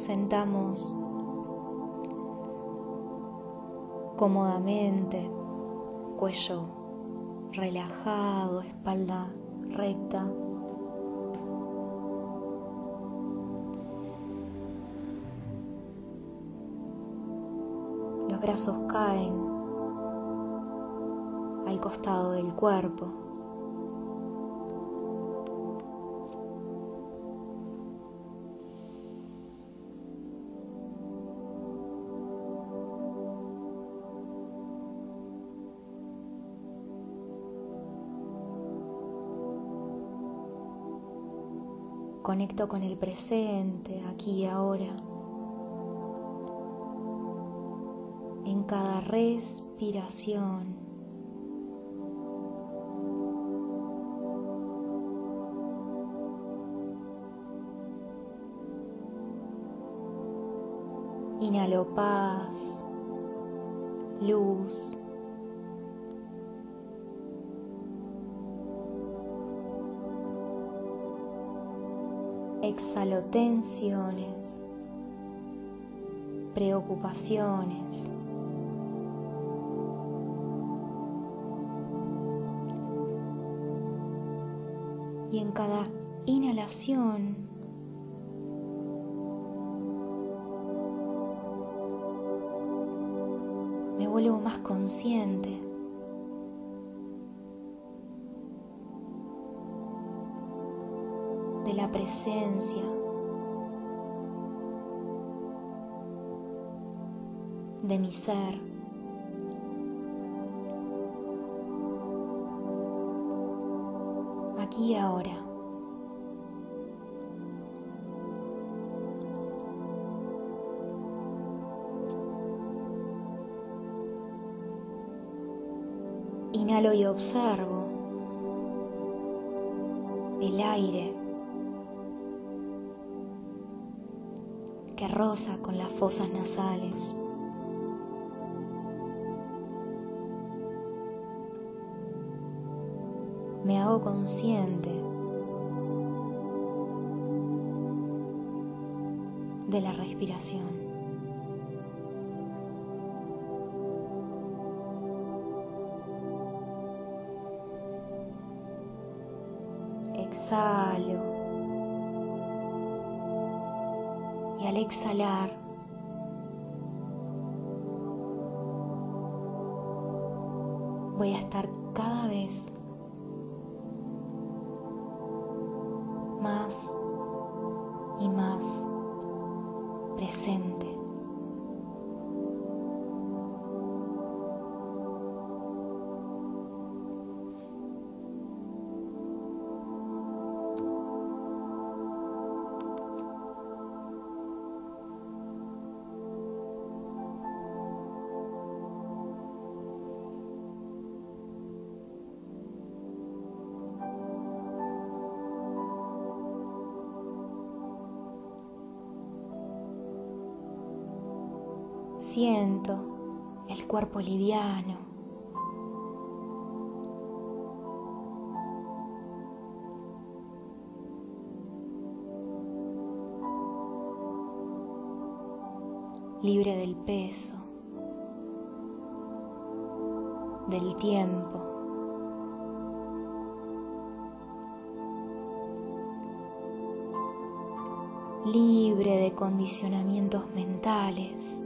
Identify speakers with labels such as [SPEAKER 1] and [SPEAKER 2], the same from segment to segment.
[SPEAKER 1] sentamos cómodamente, cuello relajado, espalda recta. Los brazos caen al costado del cuerpo. Conecto con el presente, aquí y ahora. En cada respiración. Inhalo paz, luz. Exhalo tensiones, preocupaciones. Y en cada inhalación me vuelvo más consciente. Presencia de mi ser. Aquí y ahora. Inhalo y observo el aire que roza con las fosas nasales. Me hago consciente de la respiración. Exhalar, voy a estar cada vez más cuerpo liviano. libre del peso, del tiempo. libre de condicionamientos mentales.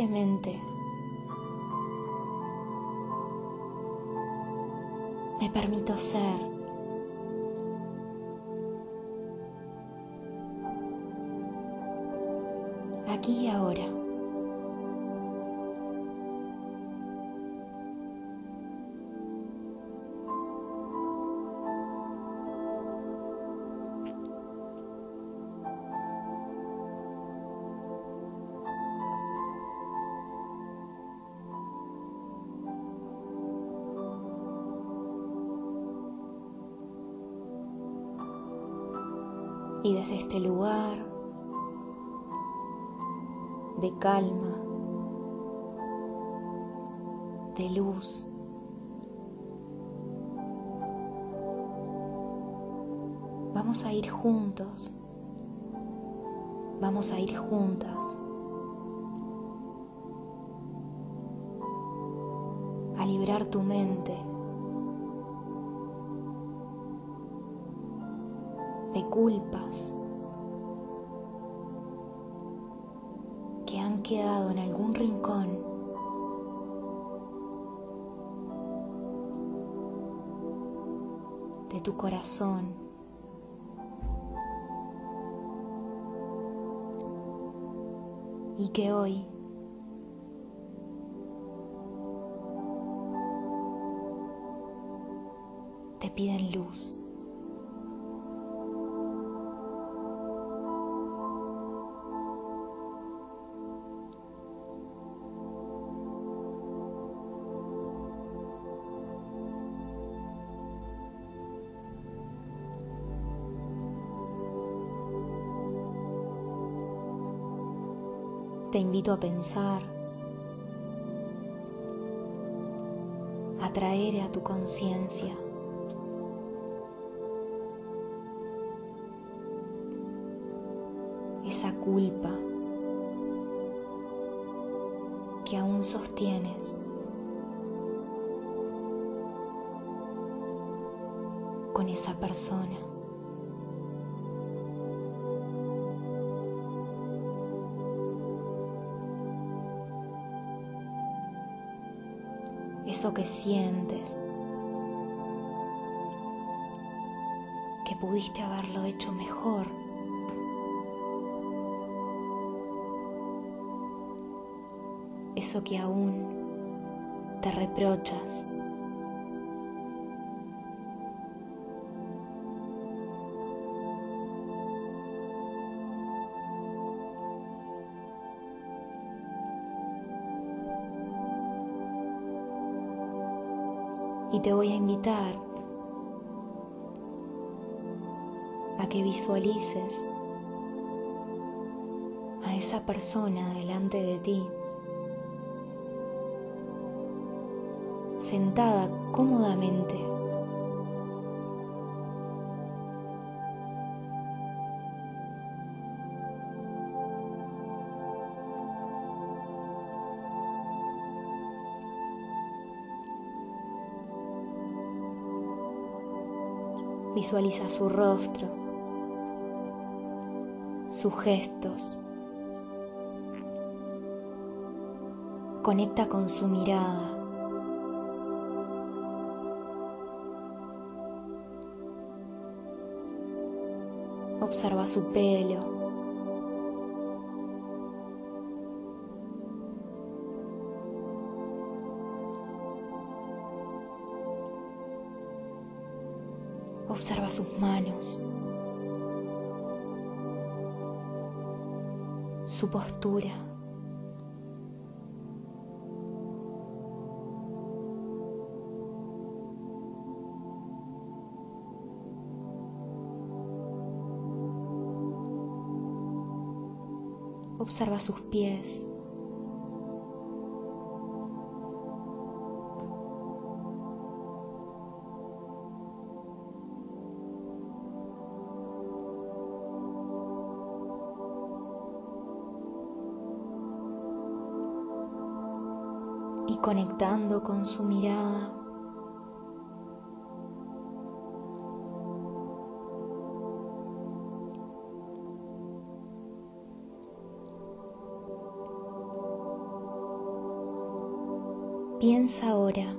[SPEAKER 1] Simplemente me permito ser. Aquí y ahora. este lugar de calma, de luz. Vamos a ir juntos, vamos a ir juntas. a liberar tu mente de culpas, quedado en algún rincón de tu corazón. y que hoy te piden luz. Te invito a pensar, a traer a tu conciencia esa culpa que aún sostienes con esa persona. Eso que sientes, que pudiste haberlo hecho mejor. Eso que aún te reprochas. Y te voy a invitar a que visualices a esa persona delante de ti, sentada cómodamente Visualiza su rostro, sus gestos. Conecta con su mirada. Observa su pelo. Observa sus manos, su postura. Observa sus pies. Conectando con su mirada. Piensa ahora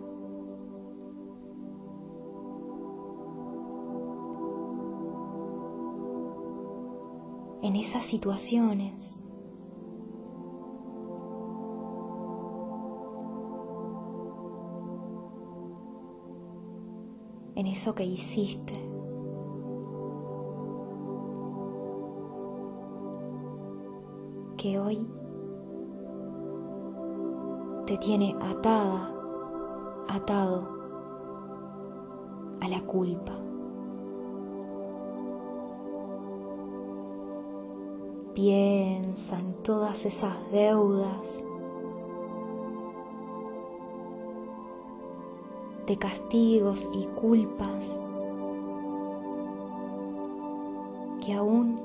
[SPEAKER 1] en esas situaciones en eso que hiciste. que hoy te tiene atada, atado a la culpa. Piensa en todas esas deudas de castigos y culpas que aún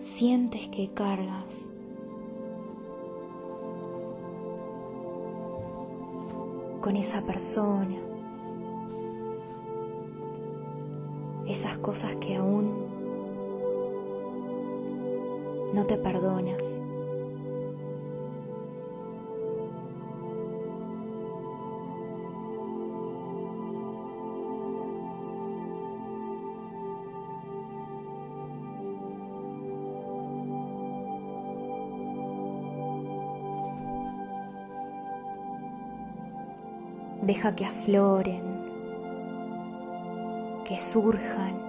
[SPEAKER 1] sientes que cargas. con esa persona, esas cosas que aún no te perdonas. Deja que afloren, que surjan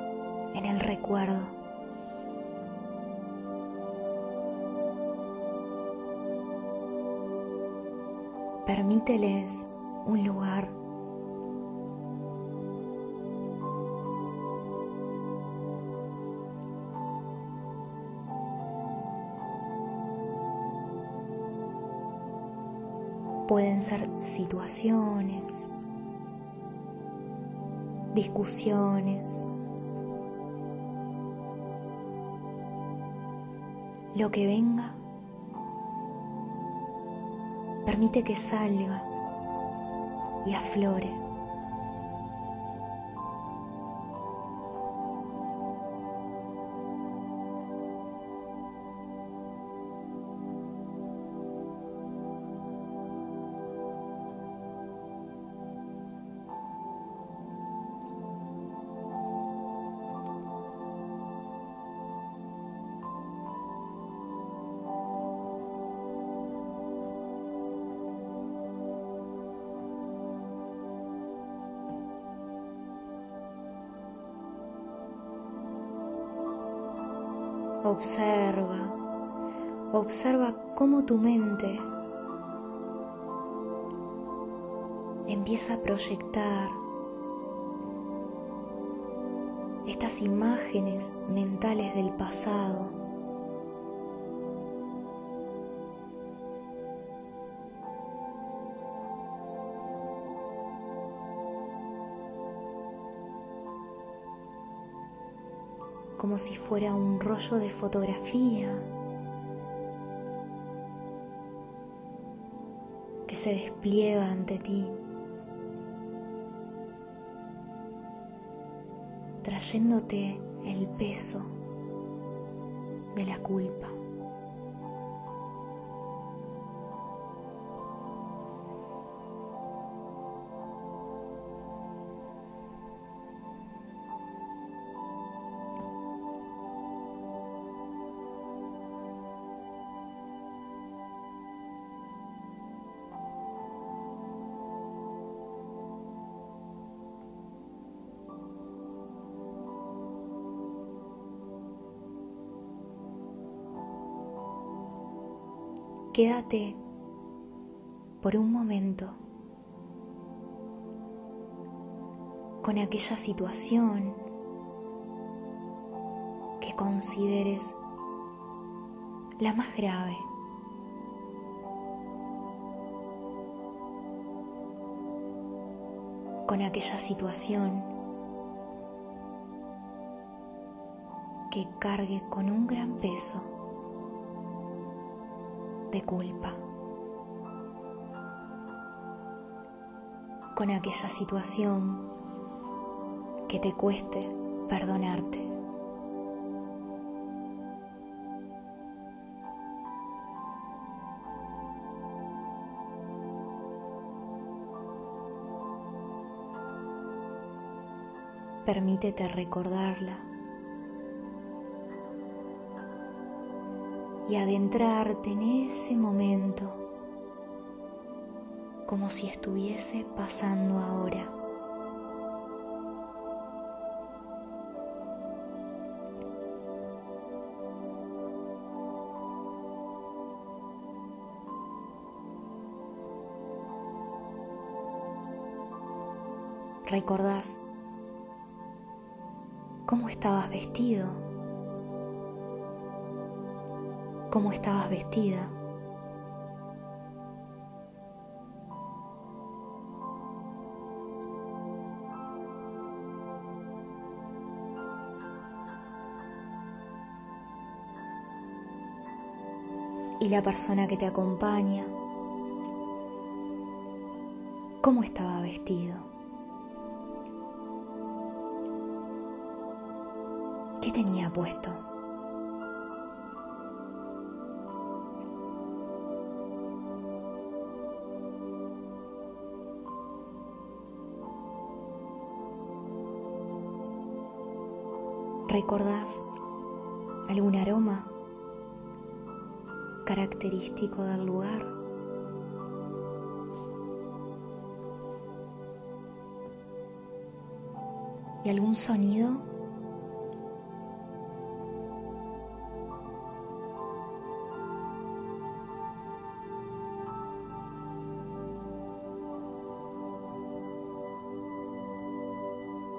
[SPEAKER 1] en el recuerdo. Permíteles un lugar Pueden ser situaciones, discusiones, lo que venga, permite que salga y aflore. Observa, observa cómo tu mente empieza a proyectar estas imágenes mentales del pasado. Como si fuera un rollo de fotografía que se despliega ante ti, trayéndote el peso de la culpa. Quédate por un momento con aquella situación que consideres la más grave. Con aquella situación que cargue con un gran peso de culpa. Con aquella situación que te cueste perdonarte. Permítete recordarla y adentrarte en ese momento como si estuviese pasando ahora. ¿Recordás cómo estabas vestido? cómo estabas vestida. Y la persona que te acompaña, cómo estaba vestido. ¿Qué tenía puesto? ¿Recordás algún aroma característico del lugar? ¿Y algún sonido?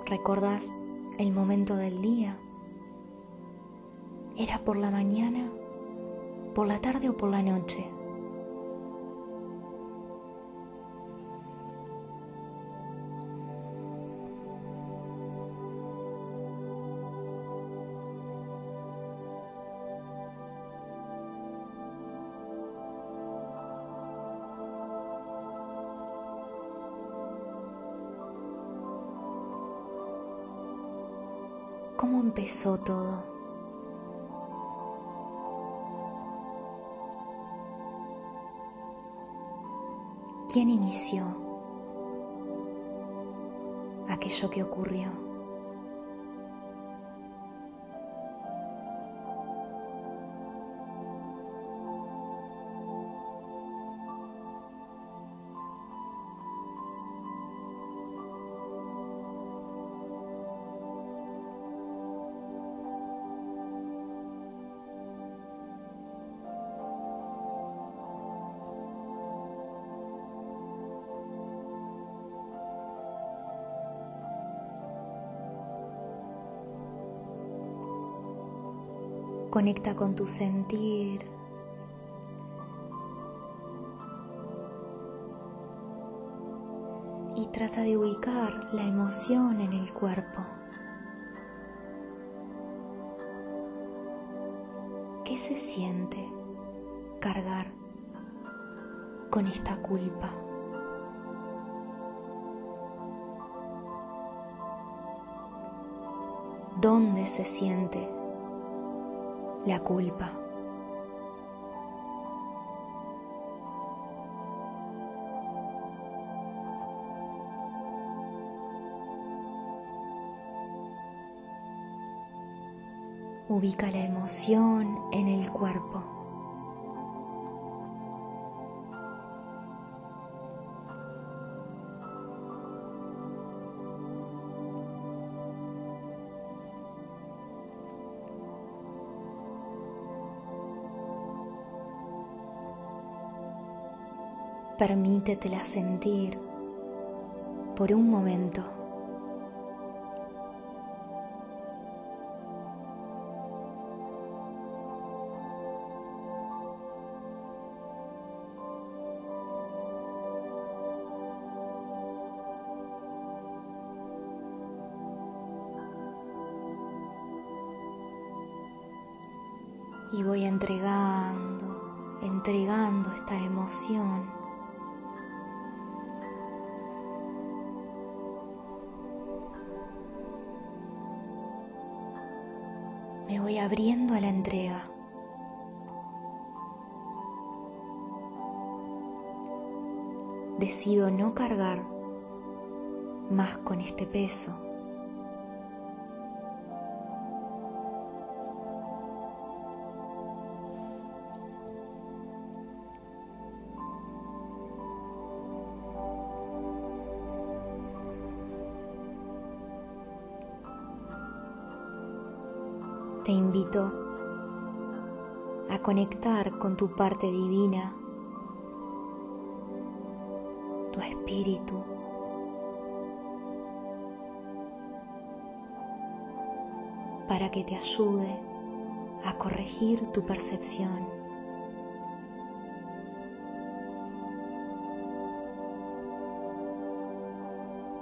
[SPEAKER 1] ¿Recuerdas el momento del día? ¿Era por la mañana, por la tarde o por la noche? ¿Cómo empezó todo? ¿Quién inició aquello que ocurrió? Conecta con tu sentir. Y trata de ubicar la emoción en el cuerpo. ¿Qué se siente cargar con esta culpa? ¿Dónde se siente la culpa. Ubica la emoción en el cuerpo. Permítetela sentir por un momento. Y voy entregando, entregando esta emoción abriendo a la entrega. Decido no cargar más con este peso. Te invito a conectar con tu parte divina, tu espíritu. para que te ayude a corregir tu percepción.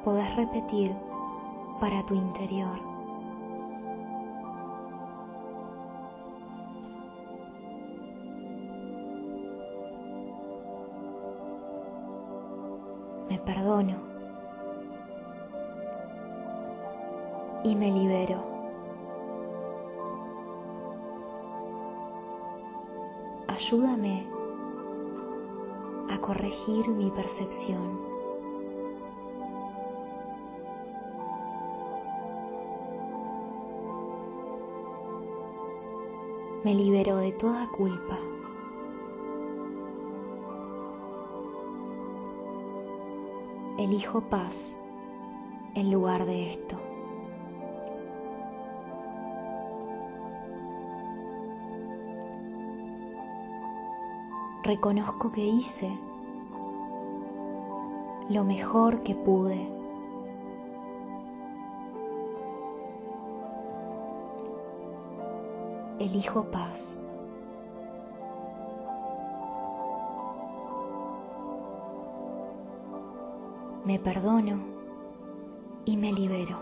[SPEAKER 1] Podés repetir para tu interior. Perdono y me libero. Ayúdame a corregir mi percepción. Me libero de toda culpa. Elijo paz en lugar de esto. Reconozco que hice lo mejor que pude. Elijo paz. Me perdono y me libero.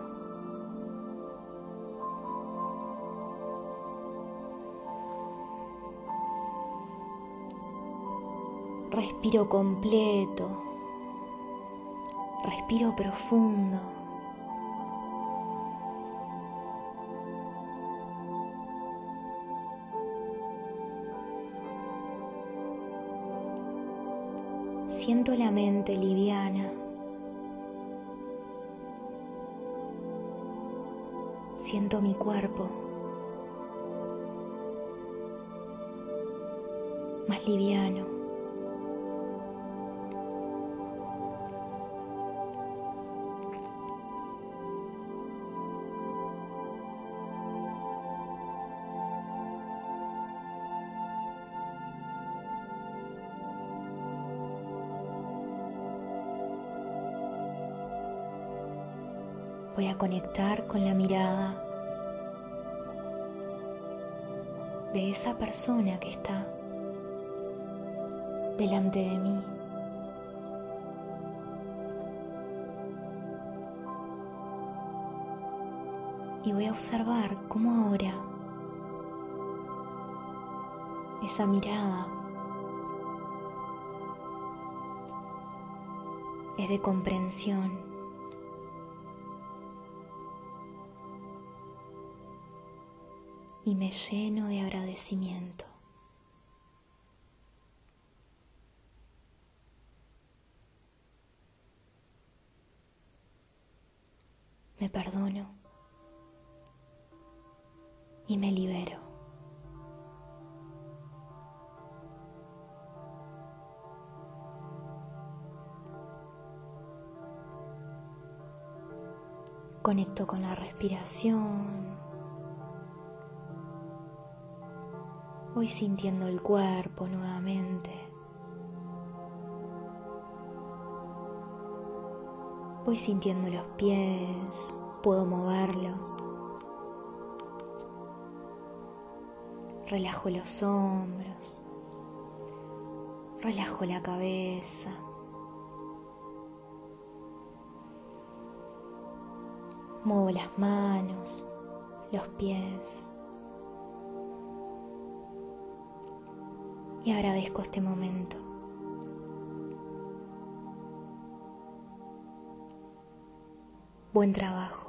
[SPEAKER 1] Respiro completo, respiro profundo. Siento mi cuerpo más liviano. Conectar con la mirada de esa persona que está delante de mí. Y voy a observar cómo ahora esa mirada es de comprensión y me lleno de agradecimiento. Me perdono y me libero. Conecto con la respiración. Voy sintiendo el cuerpo nuevamente. Voy sintiendo los pies, puedo moverlos. Relajo los hombros. Relajo la cabeza. Muevo las manos, los pies. Y agradezco este momento. Buen trabajo.